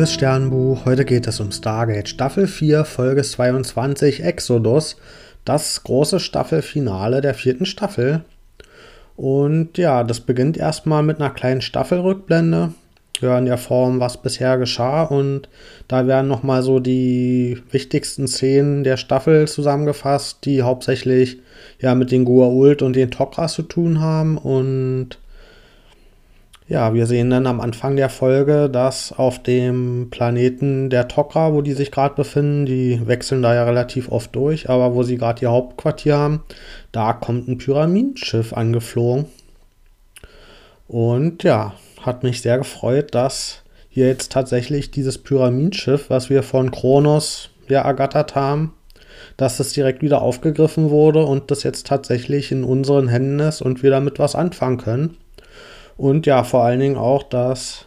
Liebes Sternbuch, heute geht es um Stargate Staffel 4, Folge 22 Exodus, das große Staffelfinale der vierten Staffel. Und ja, das beginnt erstmal mit einer kleinen Staffelrückblende. Ja, in der Form, was bisher geschah. Und da werden nochmal so die wichtigsten Szenen der Staffel zusammengefasst, die hauptsächlich ja mit den Gua'uld und den Tok'ras zu tun haben. Und ja, wir sehen dann am Anfang der Folge, dass auf dem Planeten der Tok'ra, wo die sich gerade befinden, die wechseln da ja relativ oft durch, aber wo sie gerade ihr Hauptquartier haben, da kommt ein Pyramidenschiff angeflogen. Und ja, hat mich sehr gefreut, dass hier jetzt tatsächlich dieses Pyramidenschiff, was wir von Kronos ja ergattert haben, dass das direkt wieder aufgegriffen wurde und das jetzt tatsächlich in unseren Händen ist und wir damit was anfangen können. Und ja, vor allen Dingen auch, dass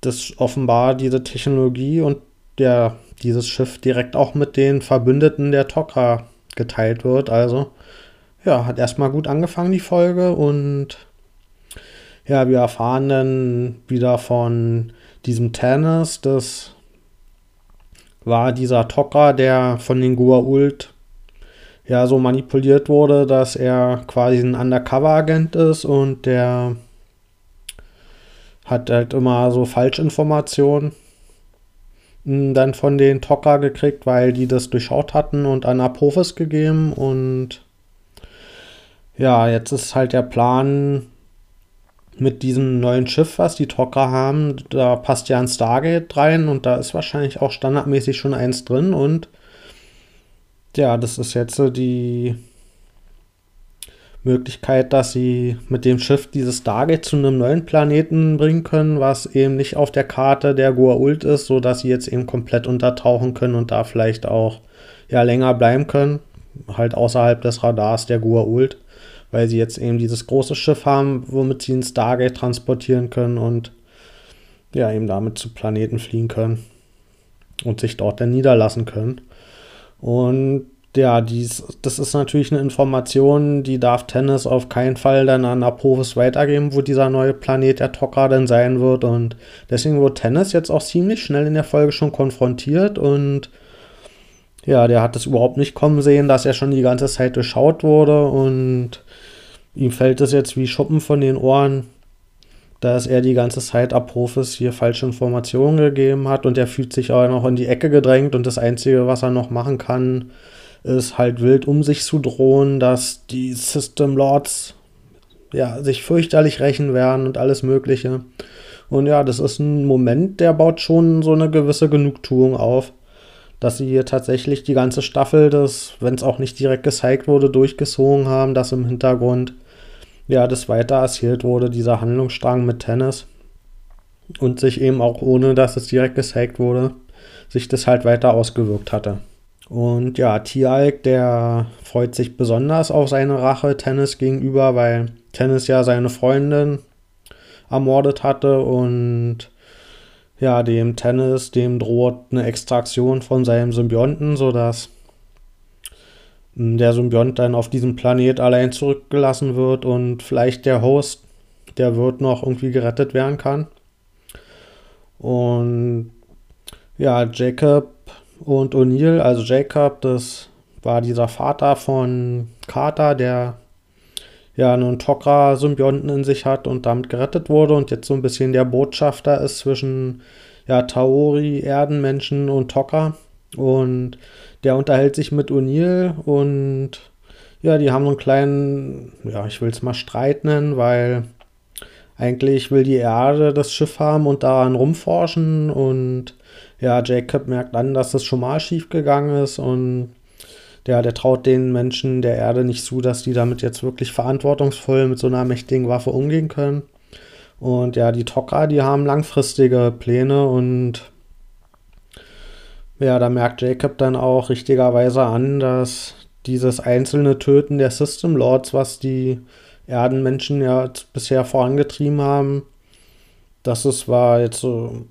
das offenbar diese Technologie und der, dieses Schiff direkt auch mit den Verbündeten der Tok'ra geteilt wird. Also, ja, hat erstmal gut angefangen, die Folge. Und ja, wir erfahren dann wieder von diesem Tennis. Das war dieser Tok'ra, der von den Gua'uld ja so manipuliert wurde, dass er quasi ein Undercover-Agent ist und der hat halt immer so Falschinformationen hm, dann von den Tocker gekriegt, weil die das durchschaut hatten und an Apophis gegeben. Und ja, jetzt ist halt der Plan mit diesem neuen Schiff, was die Tocker haben, da passt ja ein Stargate rein und da ist wahrscheinlich auch standardmäßig schon eins drin. Und ja, das ist jetzt die Möglichkeit, dass sie mit dem Schiff dieses Stargate zu einem neuen Planeten bringen können, was eben nicht auf der Karte der Goa'uld ist, sodass sie jetzt eben komplett untertauchen können und da vielleicht auch ja länger bleiben können, halt außerhalb des Radars der Goa'uld, weil sie jetzt eben dieses große Schiff haben, womit sie ein Stargate transportieren können und ja eben damit zu Planeten fliegen können und sich dort dann niederlassen können. Und ja, dies, das ist natürlich eine Information, die darf Tennis auf keinen Fall dann an Apophis weitergeben, wo dieser neue Planet der Tok'ra dann sein wird. Und deswegen wird Tennis jetzt auch ziemlich schnell in der Folge schon konfrontiert. Und ja, der hat es überhaupt nicht kommen sehen, dass er schon die ganze Zeit durchschaut wurde. Und ihm fällt es jetzt wie Schuppen von den Ohren, dass er die ganze Zeit Apophis hier falsche Informationen gegeben hat. Und er fühlt sich auch noch in die Ecke gedrängt. Und das Einzige, was er noch machen kann, ist halt wild um sich zu drohen, dass die System Lords ja, sich fürchterlich rächen werden und alles Mögliche. Und ja, das ist ein Moment, der baut schon so eine gewisse Genugtuung auf, dass sie hier tatsächlich die ganze Staffel, wenn es auch nicht direkt gezeigt wurde, durchgezogen haben, dass im Hintergrund ja das weiter erzählt wurde, dieser Handlungsstrang mit Tennis. Und sich eben auch ohne, dass es direkt gezeigt wurde, sich das halt weiter ausgewirkt hatte. Und ja, Tialk, der freut sich besonders auf seine Rache Tennis gegenüber, weil Tennis ja seine Freundin ermordet hatte und ja, dem Tennis, dem droht eine Extraktion von seinem Symbionten, sodass hm, der Symbiont dann auf diesem Planet allein zurückgelassen wird und vielleicht der Host, der wird noch irgendwie gerettet werden kann. Und ja, Jacob und O'Neill, also Jacob, das war dieser Vater von Carter, der ja einen Tok'ra-Symbionten in sich hat und damit gerettet wurde und jetzt so ein bisschen der Botschafter ist zwischen ja, Taori, Erdenmenschen und Tok'ra. Und der unterhält sich mit O'Neill und ja, die haben so einen kleinen, ja, ich will es mal Streit nennen, weil eigentlich will die Erde das Schiff haben und daran rumforschen und ja, Jacob merkt an, dass das schon mal schief gegangen ist und ja, der traut den Menschen der Erde nicht zu, dass die damit jetzt wirklich verantwortungsvoll mit so einer mächtigen Waffe umgehen können. Und ja, die Tocker, die haben langfristige Pläne und ja, da merkt Jacob dann auch richtigerweise an, dass dieses einzelne Töten der System Lords, was die Erdenmenschen ja bisher vorangetrieben haben, dass es war jetzt so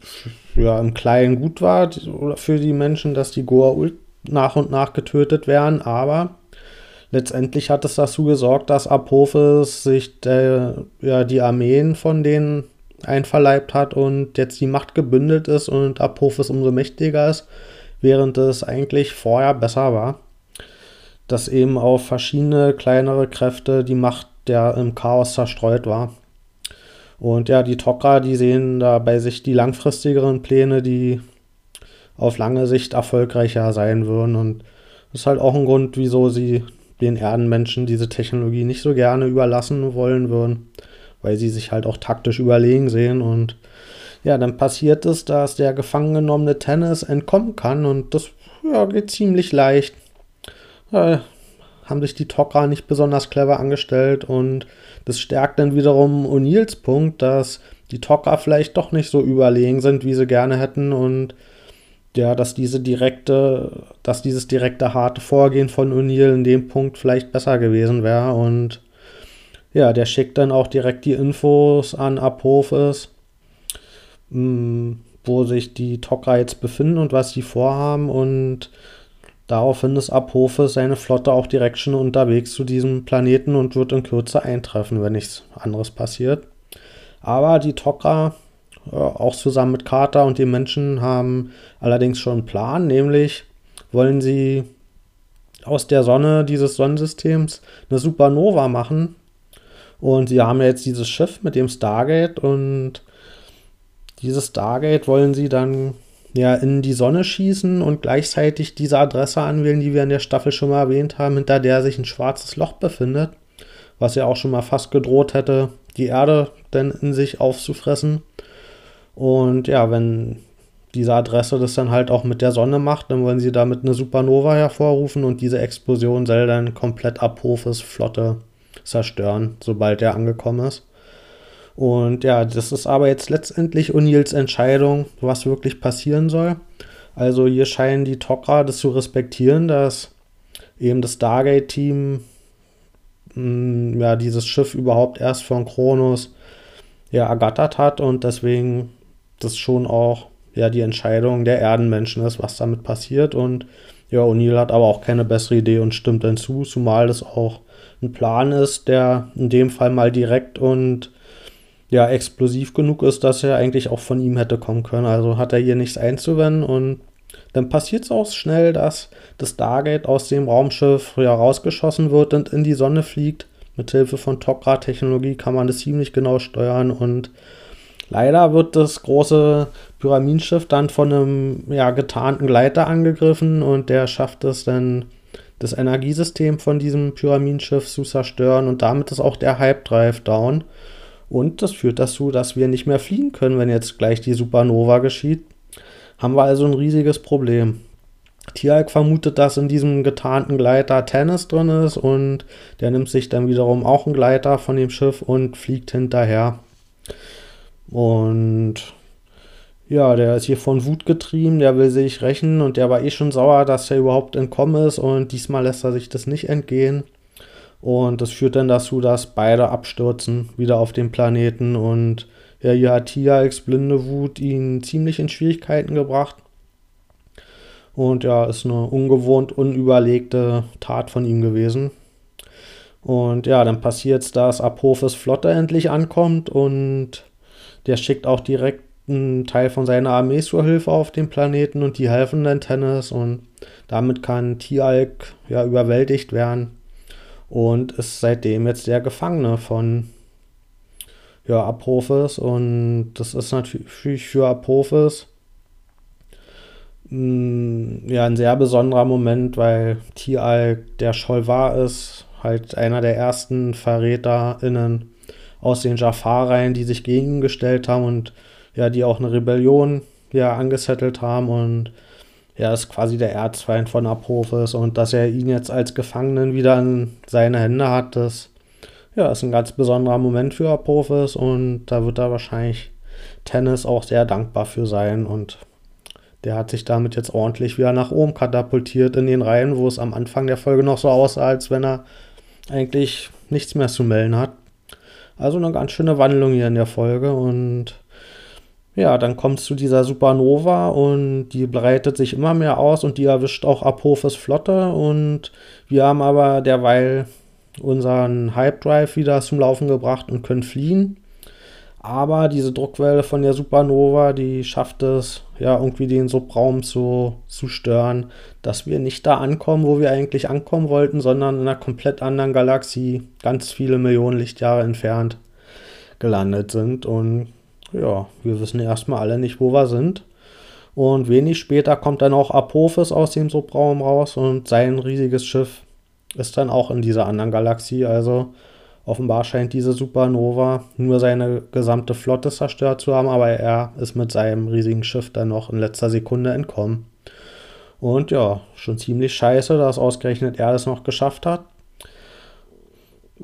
ja, im Kleinen gut war für die Menschen, dass die Goa'uld nach und nach getötet werden, aber letztendlich hat es dazu gesorgt, dass Apophis sich der, ja, die Armeen von den einverleibt hat und jetzt die Macht gebündelt ist und Apophis umso mächtiger ist, während es eigentlich vorher besser war. Dass eben auf verschiedene kleinere Kräfte die Macht der im Chaos zerstreut war. Und ja, die Tok'ra, die sehen da bei sich die langfristigeren Pläne, die auf lange Sicht erfolgreicher sein würden. Und das ist halt auch ein Grund, wieso sie den Erdenmenschen diese Technologie nicht so gerne überlassen wollen würden, weil sie sich halt auch taktisch überlegen sehen. Und ja, dann passiert es, dass der gefangen genommene Tennis entkommen kann und das ja, geht ziemlich leicht. Ja, haben sich die Tok'ra nicht besonders clever angestellt und das stärkt dann wiederum O'Neills Punkt, dass die Tok'ra vielleicht doch nicht so überlegen sind, wie sie gerne hätten und ja, dass diese direkte, dass dieses direkte harte Vorgehen von O'Neill in dem Punkt vielleicht besser gewesen wäre und ja, der schickt dann auch direkt die Infos an Apophis, mm, wo sich die Tok'ra jetzt befinden und was sie vorhaben und daraufhin ist Apophis seine Flotte auch direkt schon unterwegs zu diesem Planeten und wird in Kürze eintreffen, wenn nichts anderes passiert. Aber die Tok'ra auch zusammen mit Carter und den Menschen haben allerdings schon einen Plan, nämlich wollen sie aus der Sonne dieses Sonnensystems eine Supernova machen. Und sie haben jetzt dieses Schiff mit dem Stargate und dieses Stargate wollen sie dann ja in die Sonne schießen und gleichzeitig diese Adresse anwählen, die wir in der Staffel schon mal erwähnt haben, hinter der sich ein schwarzes Loch befindet, was ja auch schon mal fast gedroht hätte, die Erde dann in sich aufzufressen. Und ja, wenn diese Adresse das dann halt auch mit der Sonne macht, dann wollen sie damit eine Supernova hervorrufen und diese Explosion soll dann komplett Apophis Flotte zerstören, sobald er angekommen ist. Und ja, das ist aber jetzt letztendlich O'Neills Entscheidung, was wirklich passieren soll. Also hier scheinen die Tok'ra das zu respektieren, dass eben das Stargate-Team mm, ja, dieses Schiff überhaupt erst von Kronos ja, ergattert hat und deswegen das schon auch ja die Entscheidung der Erdenmenschen ist, was damit passiert. Und ja, O'Neill hat aber auch keine bessere Idee und stimmt dann zu, zumal das auch ein Plan ist, der in dem Fall mal direkt und ja explosiv genug ist, dass er eigentlich auch von ihm hätte kommen können. Also hat er hier nichts einzuwenden und dann passiert es auch schnell, dass das Stargate aus dem Raumschiff ja rausgeschossen wird und in die Sonne fliegt. Mithilfe von Tok'ra-Technologie kann man das ziemlich genau steuern und Leider wird das große Pyramidenschiff dann von einem ja, getarnten Gleiter angegriffen und der schafft es dann, das Energiesystem von diesem Pyramidenschiff zu zerstören und damit ist auch der Hype Drive down. Und das führt dazu, dass wir nicht mehr fliegen können, wenn jetzt gleich die Supernova geschieht. Haben wir also ein riesiges Problem. Tialk vermutet, dass in diesem getarnten Gleiter Tennis drin ist und der nimmt sich dann wiederum auch einen Gleiter von dem Schiff und fliegt hinterher. Und ja, der ist hier von Wut getrieben, der will sich rächen und der war eh schon sauer, dass er überhaupt entkommen ist und diesmal lässt er sich das nicht entgehen. Und das führt dann dazu, dass beide abstürzen wieder auf dem Planeten. Und ja, hier hat Tiax blinde Wut ihn ziemlich in Schwierigkeiten gebracht. Und ja, ist eine ungewohnt unüberlegte Tat von ihm gewesen. Und ja, dann passiert es, dass Apophis Flotte endlich ankommt. Und der schickt auch direkt einen Teil von seiner Armee zur Hilfe auf den Planeten. Und die helfen dann Tennis und damit kann Tialk ja überwältigt werden und ist seitdem jetzt der Gefangene von ja, Apophis. Und das ist natürlich für Apophis mh, mm, ja ein sehr besonderer Moment, weil Tialk der Scholvar ist, halt einer der ersten VerräterInnen aus den Jafar-Reihen, die sich gegen ihn gestellt haben und ja, die auch eine Rebellion ja angesettelt haben. Und er ist quasi der Erzfeind von Apophis und dass er ihn jetzt als Gefangenen wieder in seine Hände hat, das ja, ist ein ganz besonderer Moment für Apophis und da wird er wahrscheinlich Tennis auch sehr dankbar für sein und der hat sich damit jetzt ordentlich wieder nach oben katapultiert in den Reihen, wo es am Anfang der Folge noch so aussah, als wenn er eigentlich nichts mehr zu melden hat. Also eine ganz schöne Wandlung hier in der Folge und ja, dann kommt es zu dieser Supernova und die breitet sich immer mehr aus und die erwischt auch Apophis Flotte und wir haben aber derweil unseren Hype Drive wieder zum Laufen gebracht und können fliehen. Aber diese Druckwelle von der Supernova, die schafft es, ja, irgendwie den Subraum zu, zu stören, dass wir nicht da ankommen, wo wir eigentlich ankommen wollten, sondern in einer komplett anderen Galaxie, ganz viele Millionen Lichtjahre entfernt, gelandet sind. Und ja, wir wissen erstmal alle nicht, wo wir sind. Und wenig später kommt dann auch Apophis aus dem Subraum raus und sein riesiges Schiff ist dann auch in dieser anderen Galaxie. Also offenbar scheint diese Supernova nur seine gesamte Flotte zerstört zu haben, aber er ist mit seinem riesigen Schiff dann noch in letzter Sekunde entkommen. Und ja, schon ziemlich scheiße, dass ausgerechnet er das noch geschafft hat.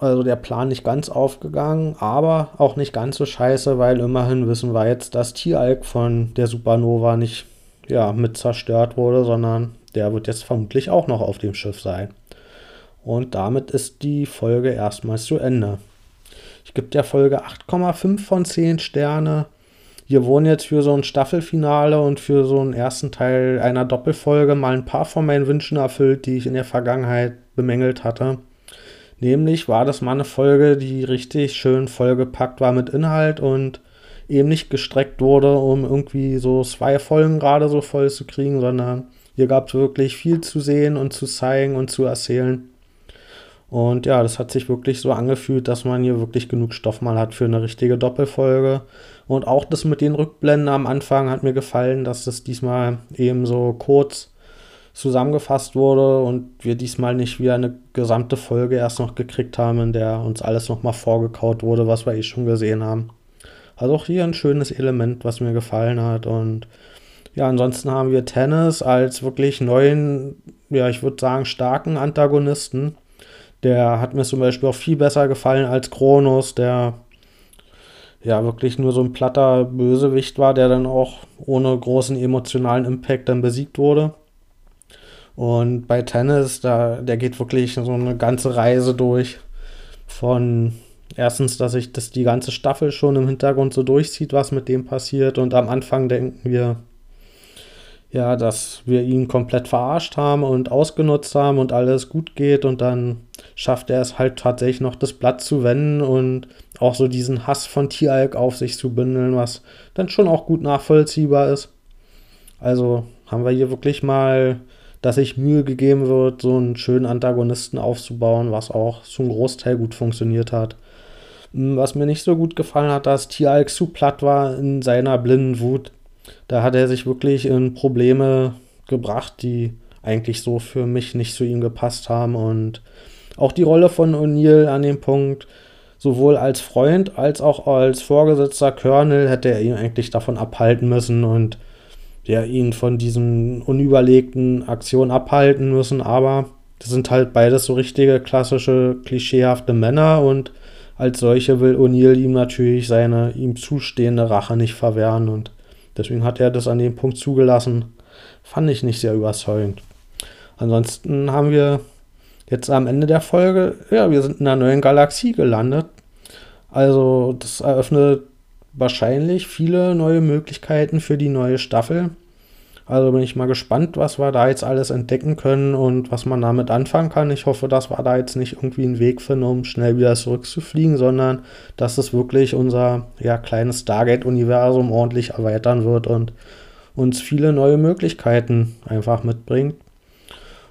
Also der Plan nicht ganz aufgegangen, aber auch nicht ganz so scheiße, weil immerhin wissen wir jetzt, dass Tieralk von der Supernova nicht ja, mit zerstört wurde, sondern der wird jetzt vermutlich auch noch auf dem Schiff sein. Und damit ist die Folge erstmals zu Ende. Ich gebe der Folge 8,5 von 10 Sterne. Hier wurden jetzt für so ein Staffelfinale und für so einen ersten Teil einer Doppelfolge mal ein paar von meinen Wünschen erfüllt, die ich in der Vergangenheit bemängelt hatte. Nämlich war das mal eine Folge, die richtig schön vollgepackt war mit Inhalt und eben nicht gestreckt wurde, um irgendwie so zwei Folgen gerade so voll zu kriegen, sondern hier gab es wirklich viel zu sehen und zu zeigen und zu erzählen. Und ja, das hat sich wirklich so angefühlt, dass man hier wirklich genug Stoff mal hat für eine richtige Doppelfolge. Und auch das mit den Rückblenden am Anfang hat mir gefallen, dass das diesmal eben so kurz zusammengefasst wurde und wir diesmal nicht wieder eine gesamte Folge erst noch gekriegt haben, in der uns alles nochmal vorgekaut wurde, was wir eh schon gesehen haben. Also auch hier ein schönes Element, was mir gefallen hat. Und ja, ansonsten haben wir Tennis als wirklich neuen, ja, ich würde sagen, starken Antagonisten. Der hat mir zum Beispiel auch viel besser gefallen als Kronos, der ja wirklich nur so ein platter Bösewicht war, der dann auch ohne großen emotionalen Impact dann besiegt wurde. Und bei Tennis, da, der geht wirklich so eine ganze Reise durch. Von erstens, dass sich das die ganze Staffel schon im Hintergrund so durchzieht, was mit dem passiert. Und am Anfang denken wir, ja, dass wir ihn komplett verarscht haben und ausgenutzt haben und alles gut geht. Und dann schafft er es halt tatsächlich noch, das Blatt zu wenden und auch so diesen Hass von Tieralk auf sich zu bündeln, was dann schon auch gut nachvollziehbar ist. Also haben wir hier wirklich mal dass sich Mühe gegeben wird, so einen schönen Antagonisten aufzubauen, was auch zum Großteil gut funktioniert hat. Hm, was mir nicht so gut gefallen hat, dass Tialk zu platt war in seiner blinden Wut. Da hat er sich wirklich in Probleme gebracht, die eigentlich so für mich nicht zu ihm gepasst haben. Und auch die Rolle von O'Neill an dem Punkt, sowohl als Freund als auch als Vorgesetzter Colonel, hätte er ihn eigentlich davon abhalten müssen und der ihn von diesen unüberlegten Aktionen abhalten müssen, aber das sind halt beides so richtige klassische klischeehafte Männer und als solche will O'Neill ihm natürlich seine ihm zustehende Rache nicht verwehren und deswegen hat er das an dem Punkt zugelassen. Fand ich nicht sehr überzeugend. Ansonsten haben wir jetzt am Ende der Folge, ja, wir sind in einer neuen Galaxie gelandet. Also das eröffnet wahrscheinlich viele neue Möglichkeiten für die neue Staffel. Also bin ich mal gespannt, was wir da jetzt alles entdecken können und was man damit anfangen kann. Ich hoffe, dass wir da jetzt nicht irgendwie einen Weg finden, um schnell wieder zurückzufliegen, sondern dass es wirklich unser ja, kleines Stargate-Universum ordentlich erweitern wird und uns viele neue Möglichkeiten einfach mitbringt.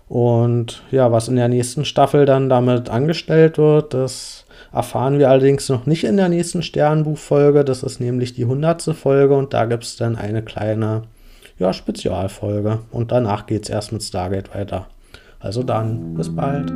Und ja, was in der nächsten Staffel dann damit angestellt wird, das erfahren wir allerdings noch nicht in der nächsten Sternbuchfolge. Das ist nämlich die 100. Folge und da gibt es dann eine kleine ja, Spezialfolge. Und danach geht es erst mit Stargate weiter. Also dann, bis bald.